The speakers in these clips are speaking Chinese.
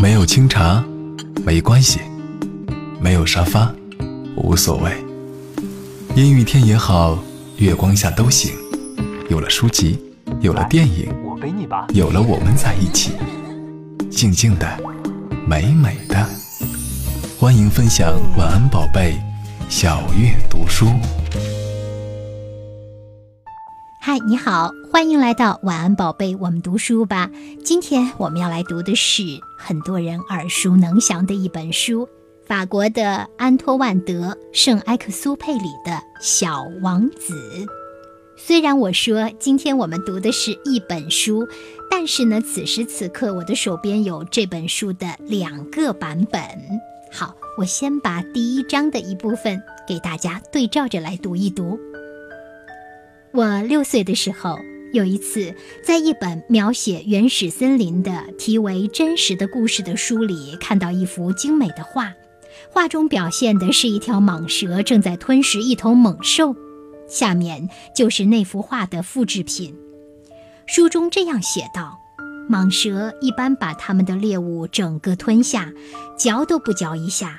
没有清茶，没关系；没有沙发，无所谓。阴雨天也好，月光下都行。有了书籍，有了电影，有了我们在一起，静静的，美美的。欢迎分享晚安宝贝，小月读书。嗨，你好，欢迎来到晚安宝贝，我们读书吧。今天我们要来读的是很多人耳熟能详的一本书，法国的安托万德·圣埃克苏佩里的《小王子》。虽然我说今天我们读的是一本书，但是呢，此时此刻我的手边有这本书的两个版本。好，我先把第一章的一部分给大家对照着来读一读。我六岁的时候，有一次在一本描写原始森林的题为“真实的故事”的书里，看到一幅精美的画。画中表现的是一条蟒蛇正在吞食一头猛兽，下面就是那幅画的复制品。书中这样写道：“蟒蛇一般把它们的猎物整个吞下，嚼都不嚼一下，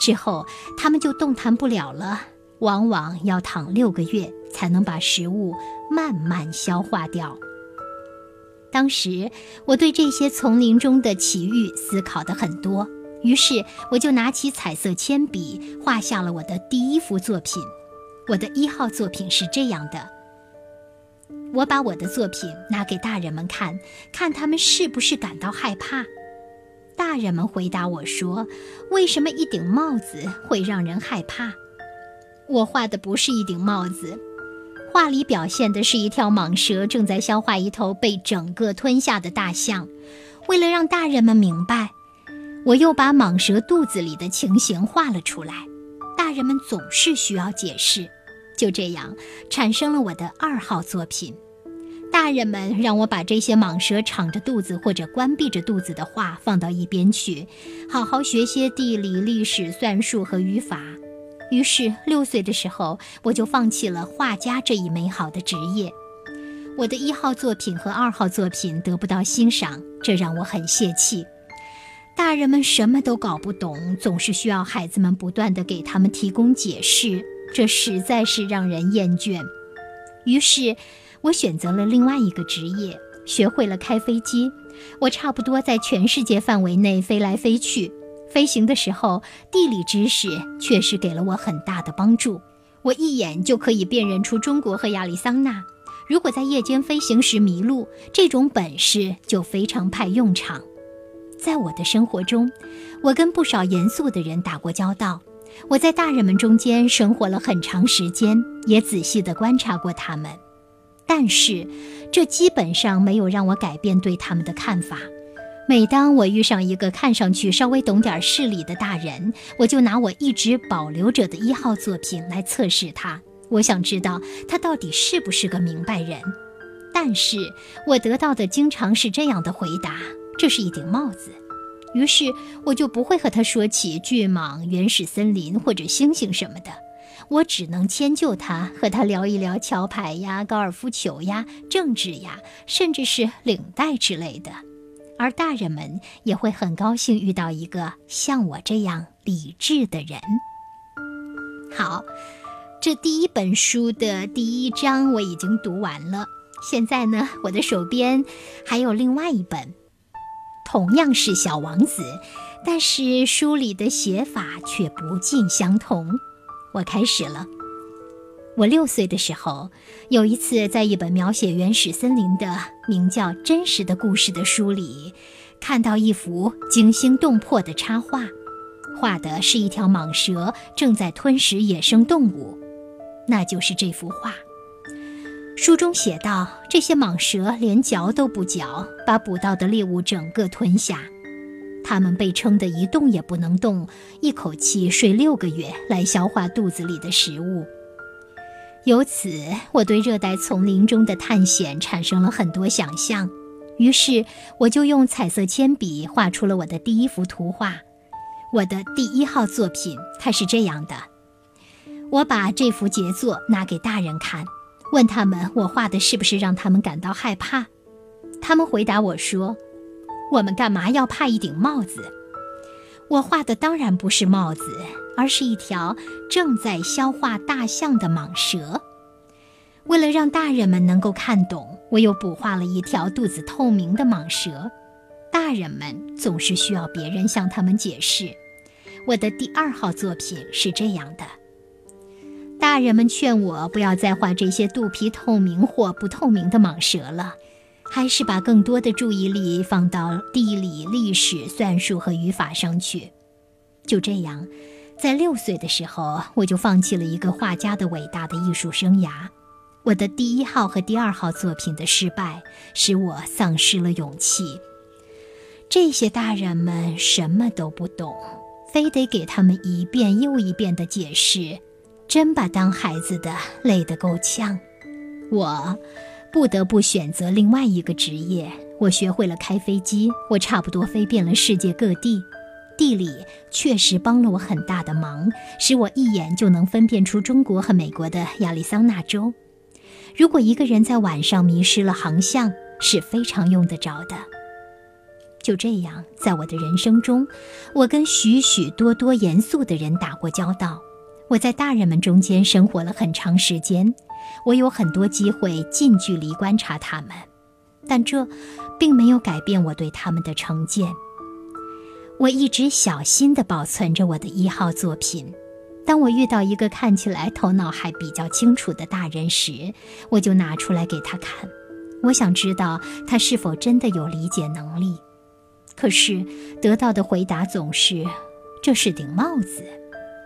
之后它们就动弹不了了。”往往要躺六个月才能把食物慢慢消化掉。当时我对这些丛林中的奇遇思考的很多，于是我就拿起彩色铅笔画下了我的第一幅作品。我的一号作品是这样的：我把我的作品拿给大人们看，看他们是不是感到害怕。大人们回答我说：“为什么一顶帽子会让人害怕？”我画的不是一顶帽子，画里表现的是一条蟒蛇正在消化一头被整个吞下的大象。为了让大人们明白，我又把蟒蛇肚子里的情形画了出来。大人们总是需要解释，就这样产生了我的二号作品。大人们让我把这些蟒蛇敞着肚子或者关闭着肚子的画放到一边去，好好学些地理、历史、算术和语法。于是，六岁的时候，我就放弃了画家这一美好的职业。我的一号作品和二号作品得不到欣赏，这让我很泄气。大人们什么都搞不懂，总是需要孩子们不断地给他们提供解释，这实在是让人厌倦。于是，我选择了另外一个职业，学会了开飞机。我差不多在全世界范围内飞来飞去。飞行的时候，地理知识确实给了我很大的帮助。我一眼就可以辨认出中国和亚利桑那。如果在夜间飞行时迷路，这种本事就非常派用场。在我的生活中，我跟不少严肃的人打过交道。我在大人们中间生活了很长时间，也仔细地观察过他们。但是，这基本上没有让我改变对他们的看法。每当我遇上一个看上去稍微懂点事理的大人，我就拿我一直保留着的一号作品来测试他。我想知道他到底是不是个明白人。但是我得到的经常是这样的回答：这是一顶帽子。于是我就不会和他说起巨蟒、原始森林或者星星什么的。我只能迁就他，和他聊一聊桥牌呀、高尔夫球呀、政治呀，甚至是领带之类的。而大人们也会很高兴遇到一个像我这样理智的人。好，这第一本书的第一章我已经读完了。现在呢，我的手边还有另外一本，同样是小王子，但是书里的写法却不尽相同。我开始了。我六岁的时候，有一次在一本描写原始森林的名叫《真实的故事》的书里，看到一幅惊心动魄的插画，画的是一条蟒蛇正在吞食野生动物，那就是这幅画。书中写道：这些蟒蛇连嚼都不嚼，把捕到的猎物整个吞下，它们被撑得一动也不能动，一口气睡六个月来消化肚子里的食物。由此，我对热带丛林中的探险产生了很多想象，于是我就用彩色铅笔画出了我的第一幅图画。我的第一号作品，它是这样的。我把这幅杰作拿给大人看，问他们我画的是不是让他们感到害怕。他们回答我说：“我们干嘛要怕一顶帽子？我画的当然不是帽子，而是一条正在消化大象的蟒蛇。为了让大人们能够看懂，我又补画了一条肚子透明的蟒蛇。大人们总是需要别人向他们解释。我的第二号作品是这样的：大人们劝我不要再画这些肚皮透明或不透明的蟒蛇了，还是把更多的注意力放到地理、历史、算术和语法上去。就这样，在六岁的时候，我就放弃了一个画家的伟大的艺术生涯。我的第一号和第二号作品的失败，使我丧失了勇气。这些大人们什么都不懂，非得给他们一遍又一遍的解释，真把当孩子的累得够呛。我不得不选择另外一个职业。我学会了开飞机，我差不多飞遍了世界各地。地理确实帮了我很大的忙，使我一眼就能分辨出中国和美国的亚利桑那州。如果一个人在晚上迷失了航向，是非常用得着的。就这样，在我的人生中，我跟许许多多严肃的人打过交道。我在大人们中间生活了很长时间，我有很多机会近距离观察他们，但这并没有改变我对他们的成见。我一直小心地保存着我的一号作品。当我遇到一个看起来头脑还比较清楚的大人时，我就拿出来给他看。我想知道他是否真的有理解能力。可是得到的回答总是：“这是顶帽子。”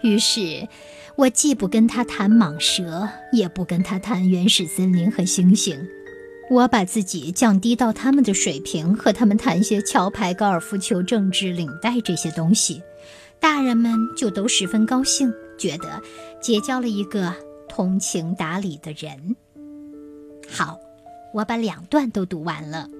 于是，我既不跟他谈蟒蛇，也不跟他谈原始森林和星星。我把自己降低到他们的水平，和他们谈些桥牌、高尔夫球、政治、领带这些东西。大人们就都十分高兴。觉得结交了一个通情达理的人。好，我把两段都读完了。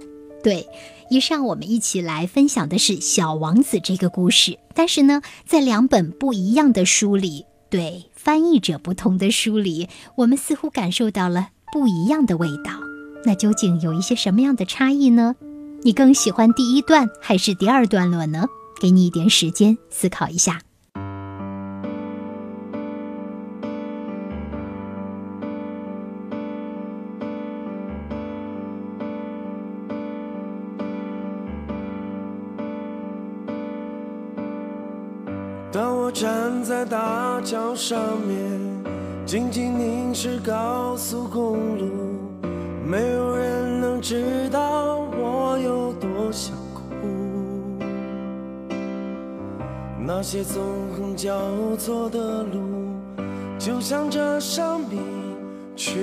对，以上我们一起来分享的是《小王子》这个故事。但是呢，在两本不一样的书里，对翻译者不同的书里，我们似乎感受到了不一样的味道。那究竟有一些什么样的差异呢？你更喜欢第一段还是第二段落呢？给你一点时间思考一下。当我站在大桥上面，静静凝视高速公路，那些纵横交错的路，就向这生命去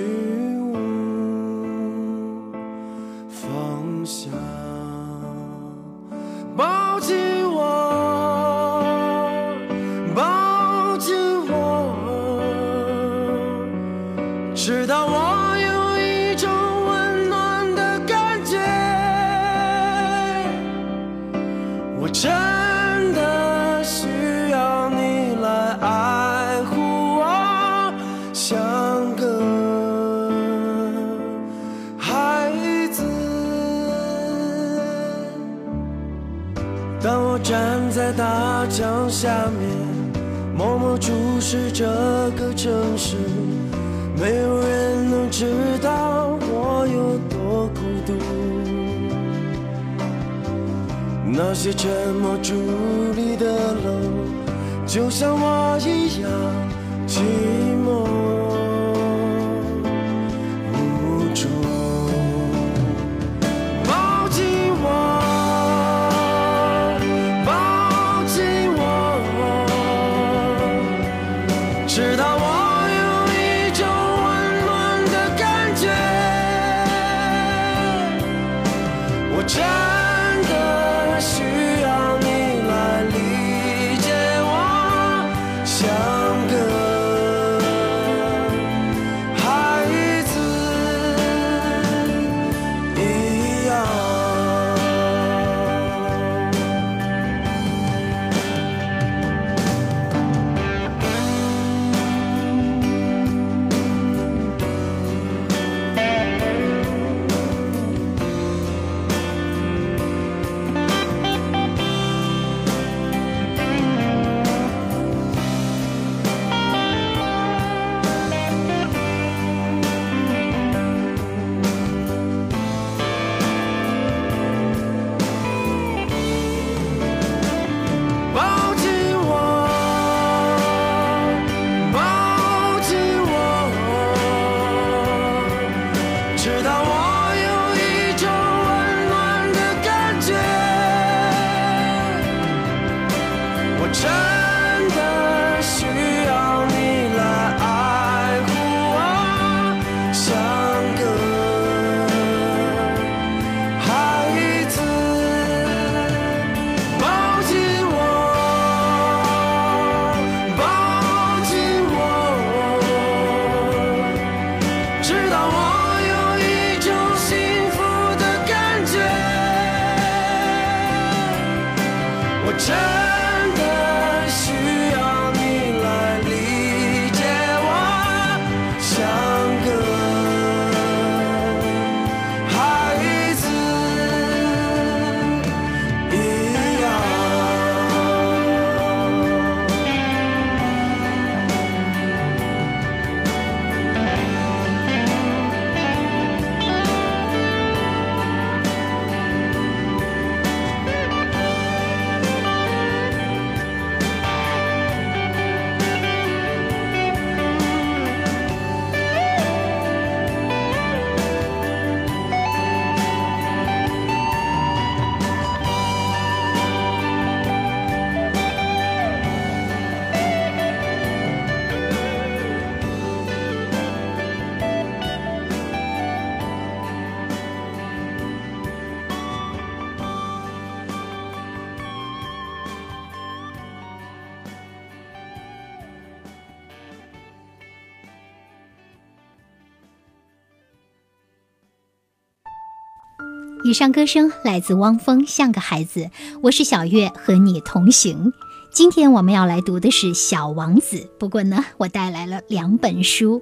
以上歌声来自汪峰，《像个孩子》。我是小月，和你同行。今天我们要来读的是《小王子》，不过呢，我带来了两本书。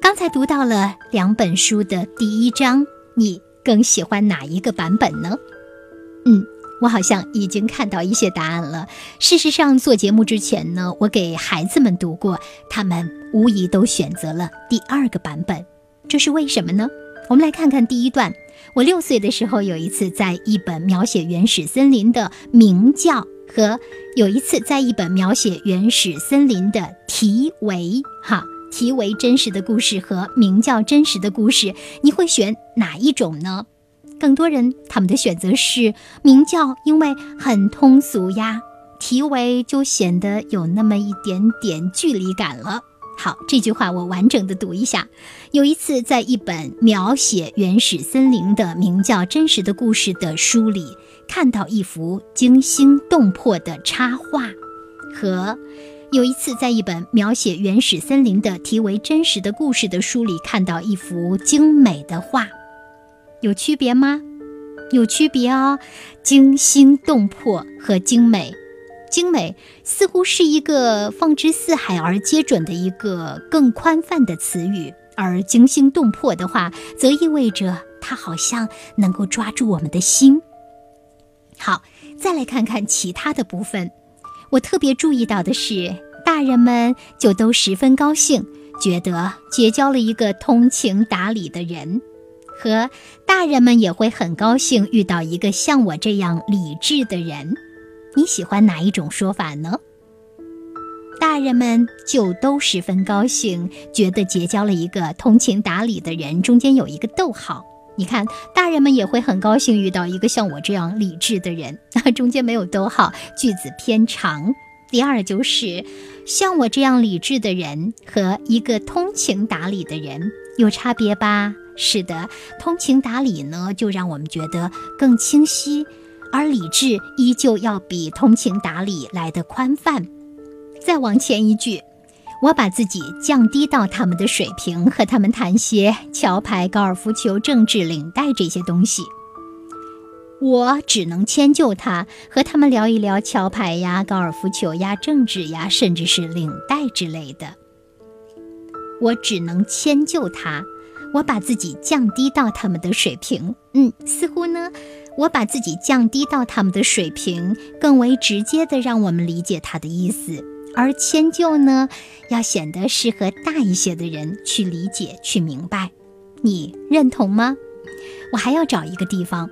刚才读到了两本书的第一章，你更喜欢哪一个版本呢？嗯，我好像已经看到一些答案了。事实上，做节目之前呢，我给孩子们读过，他们无疑都选择了第二个版本。这是为什么呢？我们来看看第一段。我六岁的时候，有一次在一本描写原始森林的鸣叫，和有一次在一本描写原始森林的题为哈题为真实的故事和鸣叫真实的故事，你会选哪一种呢？更多人他们的选择是鸣叫，因为很通俗呀，题为就显得有那么一点点距离感了。好，这句话我完整的读一下。有一次，在一本描写原始森林的名叫《真实的故事》的书里，看到一幅惊心动魄的插画，和有一次在一本描写原始森林的题为《真实的故事》的书里看到一幅精美的画，有区别吗？有区别哦，惊心动魄和精美。精美似乎是一个放之四海而皆准的一个更宽泛的词语，而惊心动魄的话，则意味着它好像能够抓住我们的心。好，再来看看其他的部分。我特别注意到的是，大人们就都十分高兴，觉得结交了一个通情达理的人，和大人们也会很高兴遇到一个像我这样理智的人。你喜欢哪一种说法呢？大人们就都十分高兴，觉得结交了一个通情达理的人。中间有一个逗号，你看，大人们也会很高兴遇到一个像我这样理智的人。中间没有逗号，句子偏长。第二就是像我这样理智的人和一个通情达理的人有差别吧？是的，通情达理呢，就让我们觉得更清晰。而理智依旧要比通情达理来得宽泛。再往前一句，我把自己降低到他们的水平，和他们谈些桥牌、高尔夫球、政治、领带这些东西。我只能迁就他，和他们聊一聊桥牌呀、高尔夫球呀、政治呀，甚至是领带之类的。我只能迁就他，我把自己降低到他们的水平。嗯，似乎呢。我把自己降低到他们的水平，更为直接的让我们理解他的意思。而迁就呢，要显得适合大一些的人去理解、去明白。你认同吗？我还要找一个地方，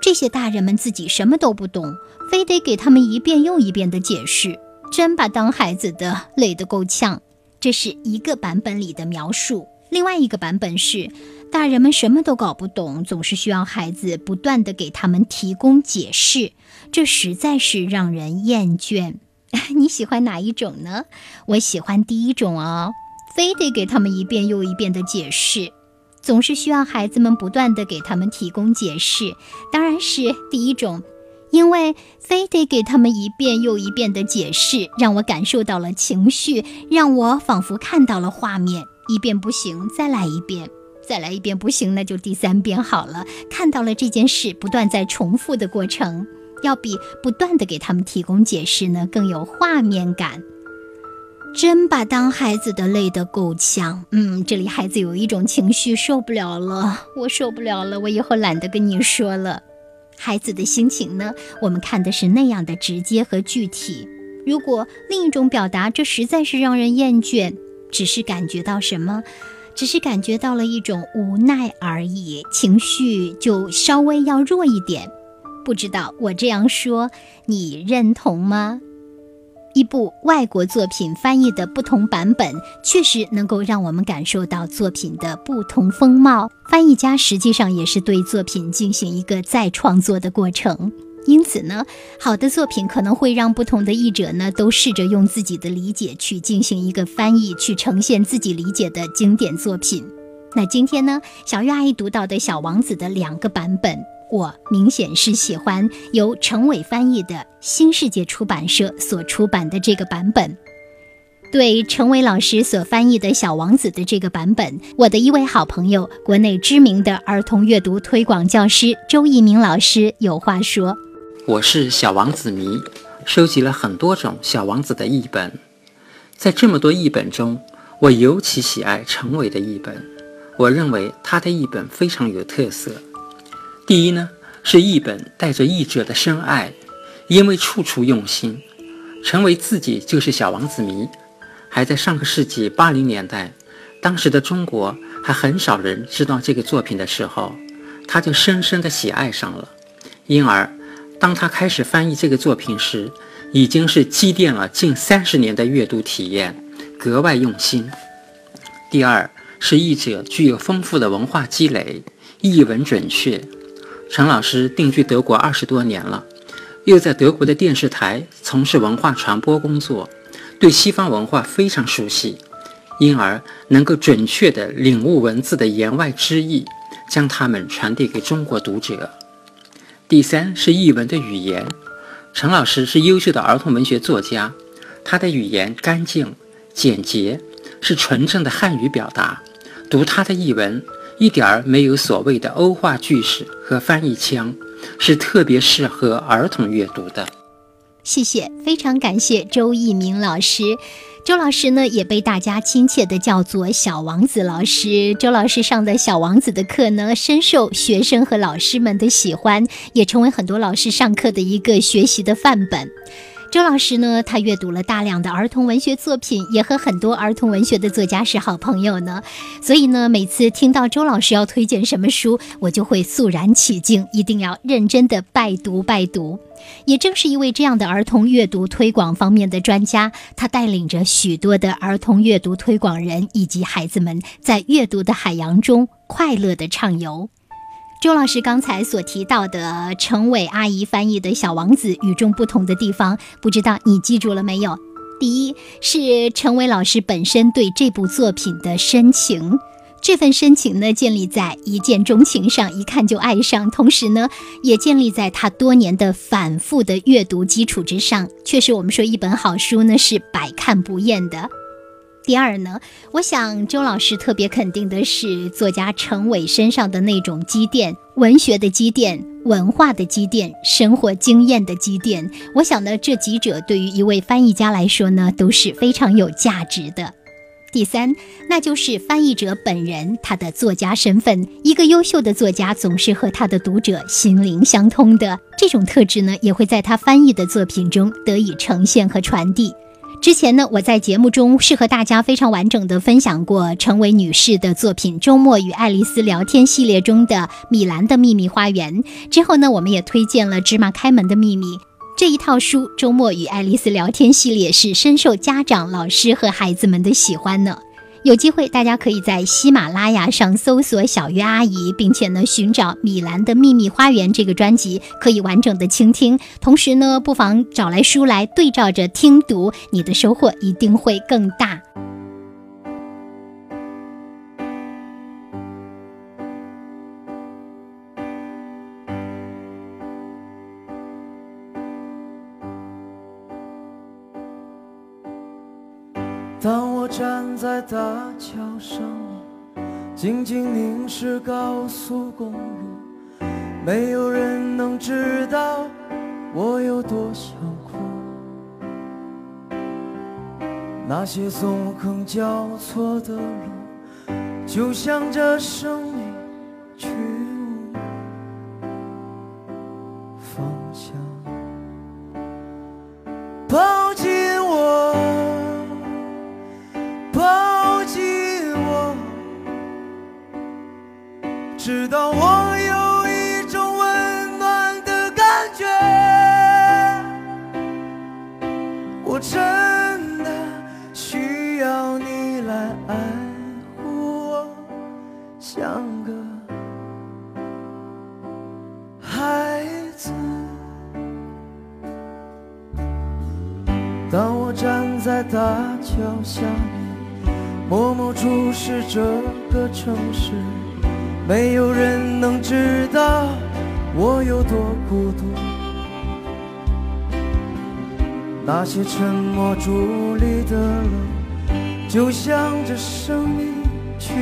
这些大人们自己什么都不懂，非得给他们一遍又一遍的解释，真把当孩子的累得够呛。这是一个版本里的描述，另外一个版本是。大人们什么都搞不懂，总是需要孩子不断的给他们提供解释，这实在是让人厌倦。你喜欢哪一种呢？我喜欢第一种哦，非得给他们一遍又一遍的解释，总是需要孩子们不断的给他们提供解释。当然是第一种，因为非得给他们一遍又一遍的解释，让我感受到了情绪，让我仿佛看到了画面。一遍不行，再来一遍。再来一遍不行，那就第三遍好了。看到了这件事不断在重复的过程，要比不断的给他们提供解释呢更有画面感。真把当孩子的累得够呛。嗯，这里孩子有一种情绪受不了了，我受不了了，我以后懒得跟你说了。孩子的心情呢，我们看的是那样的直接和具体。如果另一种表达，这实在是让人厌倦，只是感觉到什么，只是感觉到了一种无奈而已，情绪就稍微要弱一点。不知道我这样说，你认同吗？一部外国作品翻译的不同版本，确实能够让我们感受到作品的不同风貌。翻译家实际上也是对作品进行一个再创作的过程。因此呢，好的作品可能会让不同的译者呢都试着用自己的理解去进行一个翻译，去呈现自己理解的经典作品。那今天呢，小月阿姨读到的小王子的两个版本。我明显是喜欢由陈伟翻译的新世界出版社所出版的这个版本。对陈伟老师所翻译的《小王子》的这个版本，我的一位好朋友，国内知名的儿童阅读推广教师周一鸣老师有话说：“我是小王子迷，收集了很多种小王子的译本，在这么多译本中，我尤其喜爱陈伟的译本。我认为他的译本非常有特色。”第一呢，是译本带着译者的深爱，因为处处用心。陈伟自己就是小王子迷，还在上个世纪八零年代，当时的中国还很少人知道这个作品的时候，他就深深的喜爱上了。因而，当他开始翻译这个作品时，已经是积淀了近三十年的阅读体验，格外用心。第二是译者具有丰富的文化积累，译文准确。陈老师定居德国二十多年了，又在德国的电视台从事文化传播工作，对西方文化非常熟悉，因而能够准确地领悟文字的言外之意，将它们传递给中国读者。第三是译文的语言，陈老师是优秀的儿童文学作家，他的语言干净简洁，是纯正的汉语表达，读他的译文。一点儿没有所谓的欧化句式和翻译腔，是特别适合儿童阅读的。谢谢，非常感谢周一鸣老师。周老师呢，也被大家亲切的叫做小王子老师。周老师上的小王子的课呢，深受学生和老师们的喜欢，也成为很多老师上课的一个学习的范本。周老师呢，他阅读了大量的儿童文学作品，也和很多儿童文学的作家是好朋友呢。所以呢，每次听到周老师要推荐什么书，我就会肃然起敬，一定要认真的拜读拜读。也正是一位这样的儿童阅读推广方面的专家，他带领着许多的儿童阅读推广人以及孩子们，在阅读的海洋中快乐的畅游。周老师刚才所提到的陈伟阿姨翻译的《小王子》与众不同的地方，不知道你记住了没有？第一是陈伟老师本身对这部作品的深情，这份深情呢建立在一见钟情上，一看就爱上，同时呢也建立在他多年的反复的阅读基础之上。确实，我们说一本好书呢是百看不厌的。第二呢，我想周老师特别肯定的是作家陈伟身上的那种积淀，文学的积淀、文化的积淀、生活经验的积淀。我想呢，这几者对于一位翻译家来说呢，都是非常有价值的。第三，那就是翻译者本人他的作家身份。一个优秀的作家总是和他的读者心灵相通的，这种特质呢，也会在他翻译的作品中得以呈现和传递。之前呢，我在节目中是和大家非常完整的分享过陈伟女士的作品《周末与爱丽丝聊天》系列中的《米兰的秘密花园》。之后呢，我们也推荐了《芝麻开门的秘密》这一套书，《周末与爱丽丝聊天》系列是深受家长、老师和孩子们的喜欢呢。有机会，大家可以在喜马拉雅上搜索“小鱼阿姨”，并且呢寻找《米兰的秘密花园》这个专辑，可以完整的倾听。同时呢，不妨找来书来对照着听读，你的收获一定会更大。在大桥上，静静凝视高速公路，没有人能知道我有多想哭。那些纵横交错的路，就像这生命去无方向。沉默伫立的，就向着生命去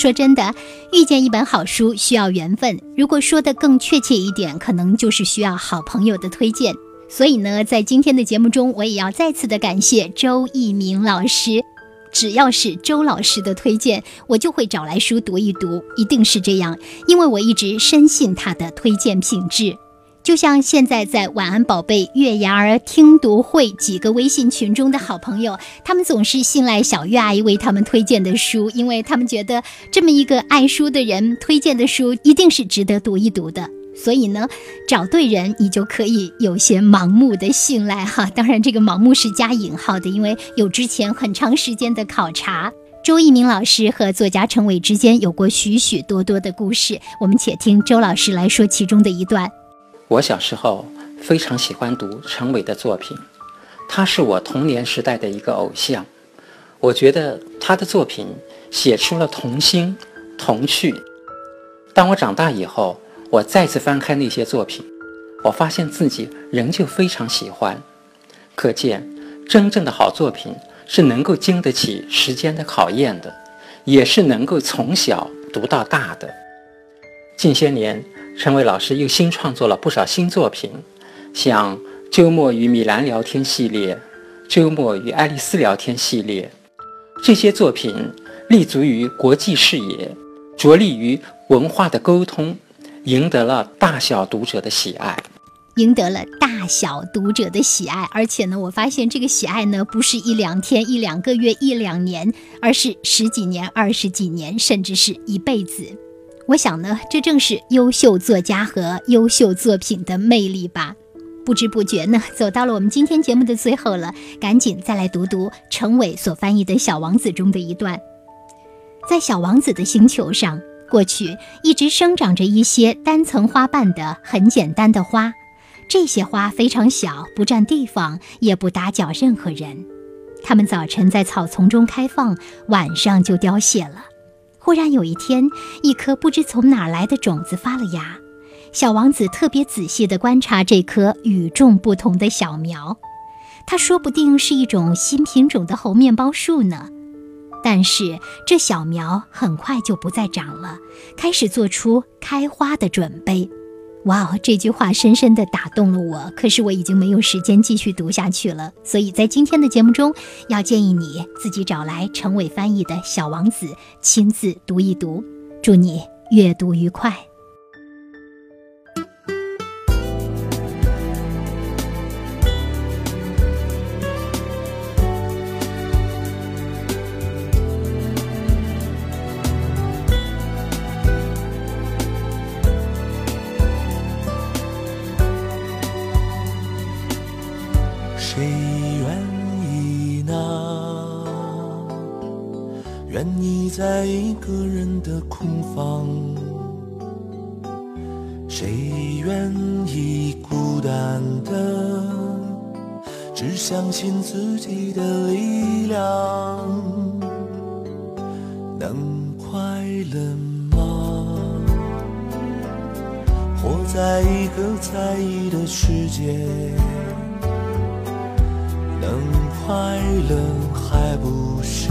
说真的，遇见一本好书需要缘分。如果说的更确切一点，可能就是需要好朋友的推荐。所以呢，在今天的节目中，我也要再次的感谢周一鸣老师。只要是周老师的推荐，我就会找来书读一读，一定是这样，因为我一直深信他的推荐品质。就像现在在晚安宝贝月牙儿听读会几个微信群中的好朋友，他们总是信赖小月阿姨为他们推荐的书，因为他们觉得这么一个爱书的人推荐的书一定是值得读一读的。所以呢，找对人，你就可以有些盲目的信赖哈。当然，这个盲目是加引号的，因为有之前很长时间的考察。周一鸣老师和作家陈伟之间有过许许多多的故事，我们且听周老师来说其中的一段。我小时候非常喜欢读陈伟的作品，他是我童年时代的一个偶像。我觉得他的作品写出了童心、童趣。当我长大以后，我再次翻开那些作品，我发现自己仍旧非常喜欢。可见，真正的好作品是能够经得起时间的考验的，也是能够从小读到大的。近些年，陈伟老师又新创作了不少新作品，像《周末与米兰聊天》系列，《周末与爱丽丝聊天》系列。这些作品立足于国际视野，着力于文化的沟通，赢得了大小读者的喜爱。赢得了大小读者的喜爱，而且呢，我发现这个喜爱呢，不是一两天、一两个月、一两年，而是十几年、二十几年，甚至是一辈子。我想呢，这正是优秀作家和优秀作品的魅力吧。不知不觉呢，走到了我们今天节目的最后了，赶紧再来读读程伟所翻译的《小王子》中的一段。在小王子的星球上，过去一直生长着一些单层花瓣的很简单的花。这些花非常小，不占地方，也不打搅任何人。它们早晨在草丛中开放，晚上就凋谢了。忽然有一天，一颗不知从哪儿来的种子发了芽。小王子特别仔细地观察这棵与众不同的小苗，它说不定是一种新品种的猴面包树呢。但是这小苗很快就不再长了，开始做出开花的准备。哇哦，这句话深深地打动了我。可是我已经没有时间继续读下去了，所以在今天的节目中，要建议你自己找来陈伟翻译的《小王子》，亲自读一读。祝你阅读愉快。谁愿意孤单的只相信自己的力量？能快乐吗？活在一个在意的世界，能快乐还不是？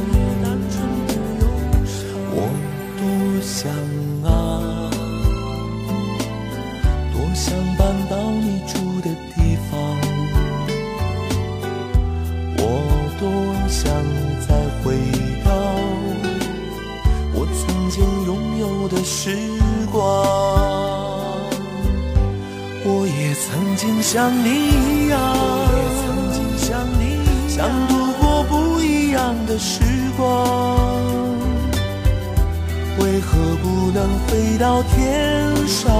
时光，我也曾经像你一样，想度过不一样的时光。为何不能飞到天上，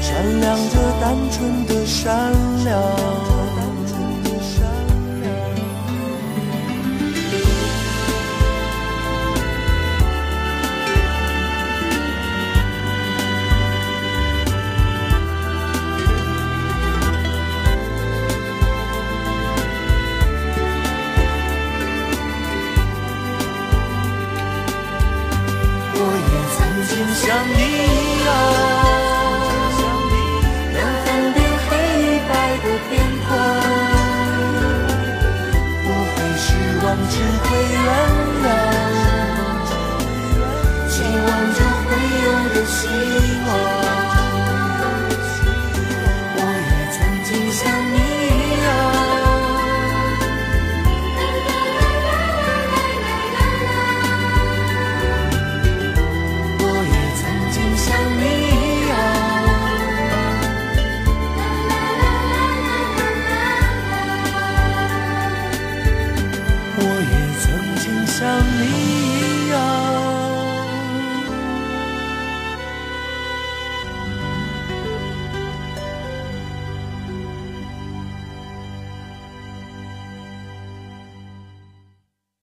闪亮着单纯的善良？只会。